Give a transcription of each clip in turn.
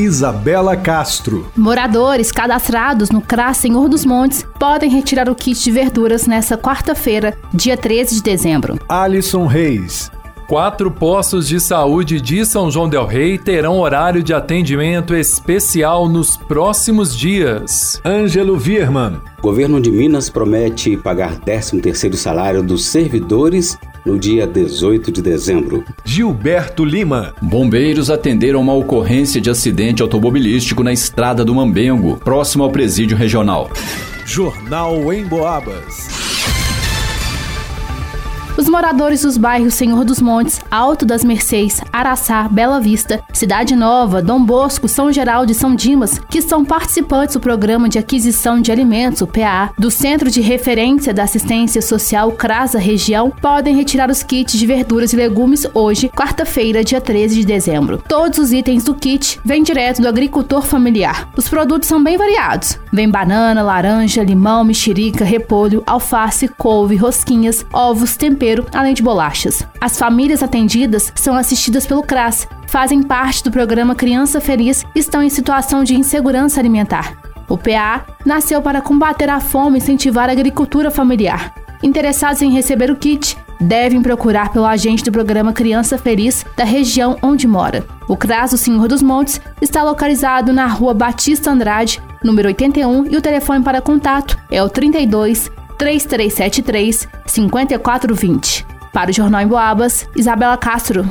Isabela Castro. Moradores cadastrados no CRAS Senhor dos Montes podem retirar o kit de verduras nesta quarta-feira, dia 13 de dezembro. Alisson Reis. Quatro postos de saúde de São João Del Rei terão horário de atendimento especial nos próximos dias. Ângelo Virman. Governo de Minas promete pagar 13º salário dos servidores no dia 18 de dezembro. Gilberto Lima. Bombeiros atenderam uma ocorrência de acidente automobilístico na estrada do Mambengo, próximo ao presídio regional. Jornal em Boabas. Os moradores dos bairros Senhor dos Montes, Alto das Mercês, Araçá, Bela Vista, Cidade Nova, Dom Bosco, São Geraldo e São Dimas, que são participantes do Programa de Aquisição de Alimentos, o PA, do Centro de Referência da Assistência Social CRASA Região, podem retirar os kits de verduras e legumes hoje, quarta-feira, dia 13 de dezembro. Todos os itens do kit vêm direto do agricultor familiar. Os produtos são bem variados. Vem banana, laranja, limão, mexerica, repolho, alface, couve, rosquinhas, ovos, temperos além de bolachas. As famílias atendidas são assistidas pelo CRAS, fazem parte do programa Criança Feliz e estão em situação de insegurança alimentar. O PA nasceu para combater a fome e incentivar a agricultura familiar. Interessados em receber o kit devem procurar pelo agente do programa Criança Feliz da região onde mora. O CRAS do Senhor dos Montes está localizado na rua Batista Andrade, número 81, e o telefone para contato é o 32 3373 5420. Para o Jornal em Boabas, Isabela Castro.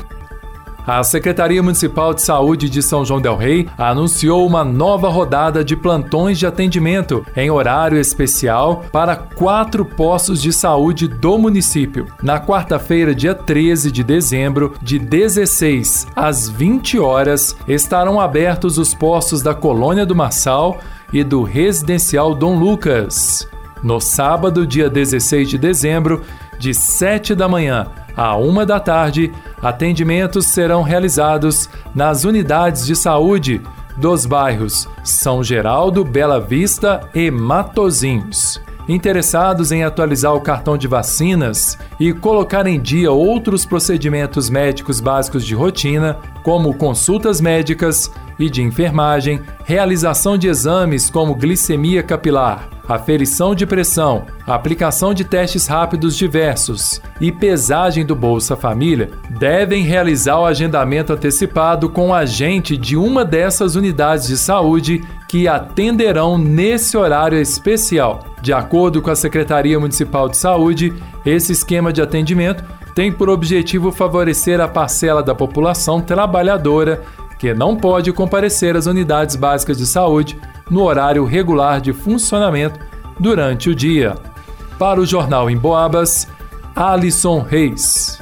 A Secretaria Municipal de Saúde de São João Del Rei anunciou uma nova rodada de plantões de atendimento em horário especial para quatro postos de saúde do município. Na quarta-feira, dia 13 de dezembro, de 16 às 20 horas, estarão abertos os postos da Colônia do Marçal e do Residencial Dom Lucas. No sábado, dia 16 de dezembro, de 7 da manhã a 1 da tarde, atendimentos serão realizados nas unidades de saúde dos bairros São Geraldo, Bela Vista e Matozinhos. Interessados em atualizar o cartão de vacinas e colocar em dia outros procedimentos médicos básicos de rotina, como consultas médicas e de enfermagem, realização de exames como glicemia capilar, aferição de pressão, aplicação de testes rápidos diversos e pesagem do Bolsa Família, devem realizar o agendamento antecipado com o agente de uma dessas unidades de saúde que atenderão nesse horário especial. De acordo com a Secretaria Municipal de Saúde, esse esquema de atendimento tem por objetivo favorecer a parcela da população trabalhadora que não pode comparecer às unidades básicas de saúde no horário regular de funcionamento durante o dia. Para o Jornal em Boabas, Alisson Reis.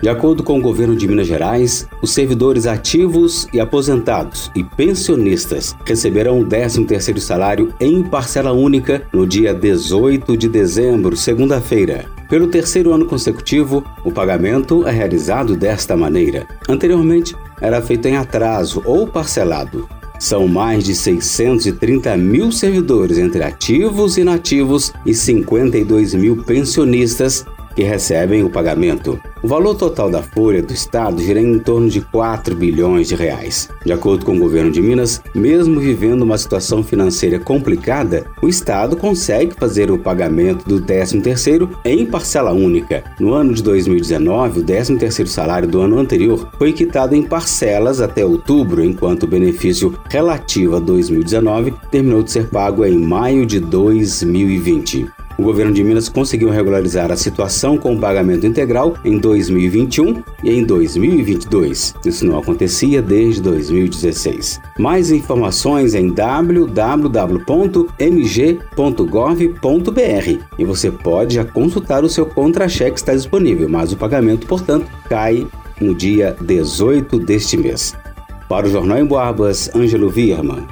De acordo com o governo de Minas Gerais, os servidores ativos e aposentados e pensionistas receberão o 13º salário em parcela única no dia 18 de dezembro, segunda-feira. Pelo terceiro ano consecutivo, o pagamento é realizado desta maneira. Anteriormente, era feito em atraso ou parcelado. São mais de 630 mil servidores entre ativos e inativos e 52 mil pensionistas que recebem o pagamento. O valor total da folha do Estado gira em torno de 4 bilhões de reais. De acordo com o governo de Minas, mesmo vivendo uma situação financeira complicada, o Estado consegue fazer o pagamento do 13º em parcela única. No ano de 2019, o 13º salário do ano anterior foi quitado em parcelas até outubro, enquanto o benefício relativo a 2019 terminou de ser pago em maio de 2020. O governo de Minas conseguiu regularizar a situação com o pagamento integral em 2021 e em 2022. Isso não acontecia desde 2016. Mais informações em www.mg.gov.br e você pode já consultar o seu contra-cheque está disponível, mas o pagamento, portanto, cai no dia 18 deste mês. Para o Jornal em Boabas, Ângelo Virman.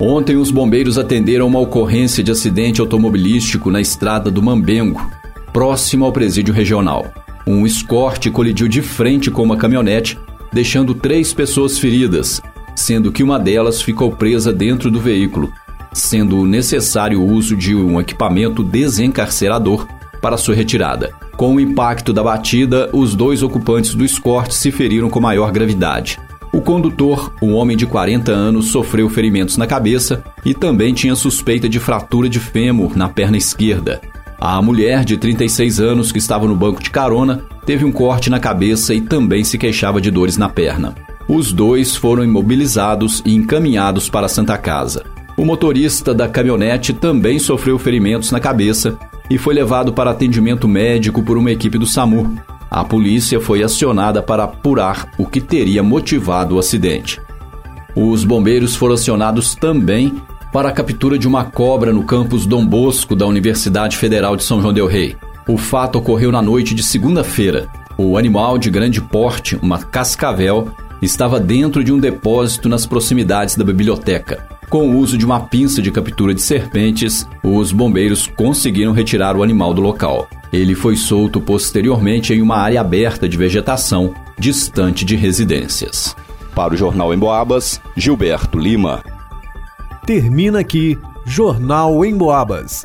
Ontem, os bombeiros atenderam uma ocorrência de acidente automobilístico na estrada do Mambengo, próximo ao presídio regional. um escorte colidiu de frente com uma caminhonete, deixando três pessoas feridas, sendo que uma delas ficou presa dentro do veículo, sendo necessário o uso de um equipamento desencarcerador para sua retirada. Com o impacto da batida, os dois ocupantes do escorte se feriram com maior gravidade. O condutor, um homem de 40 anos, sofreu ferimentos na cabeça e também tinha suspeita de fratura de fêmur na perna esquerda. A mulher de 36 anos que estava no banco de carona teve um corte na cabeça e também se queixava de dores na perna. Os dois foram imobilizados e encaminhados para a Santa Casa. O motorista da caminhonete também sofreu ferimentos na cabeça e foi levado para atendimento médico por uma equipe do SAMU. A polícia foi acionada para apurar o que teria motivado o acidente. Os bombeiros foram acionados também para a captura de uma cobra no campus Dom Bosco da Universidade Federal de São João del Rei. O fato ocorreu na noite de segunda-feira. O animal de grande porte, uma cascavel, estava dentro de um depósito nas proximidades da biblioteca. Com o uso de uma pinça de captura de serpentes, os bombeiros conseguiram retirar o animal do local. Ele foi solto posteriormente em uma área aberta de vegetação, distante de residências. Para o Jornal Emboabas, Gilberto Lima. Termina aqui Jornal em Boabas.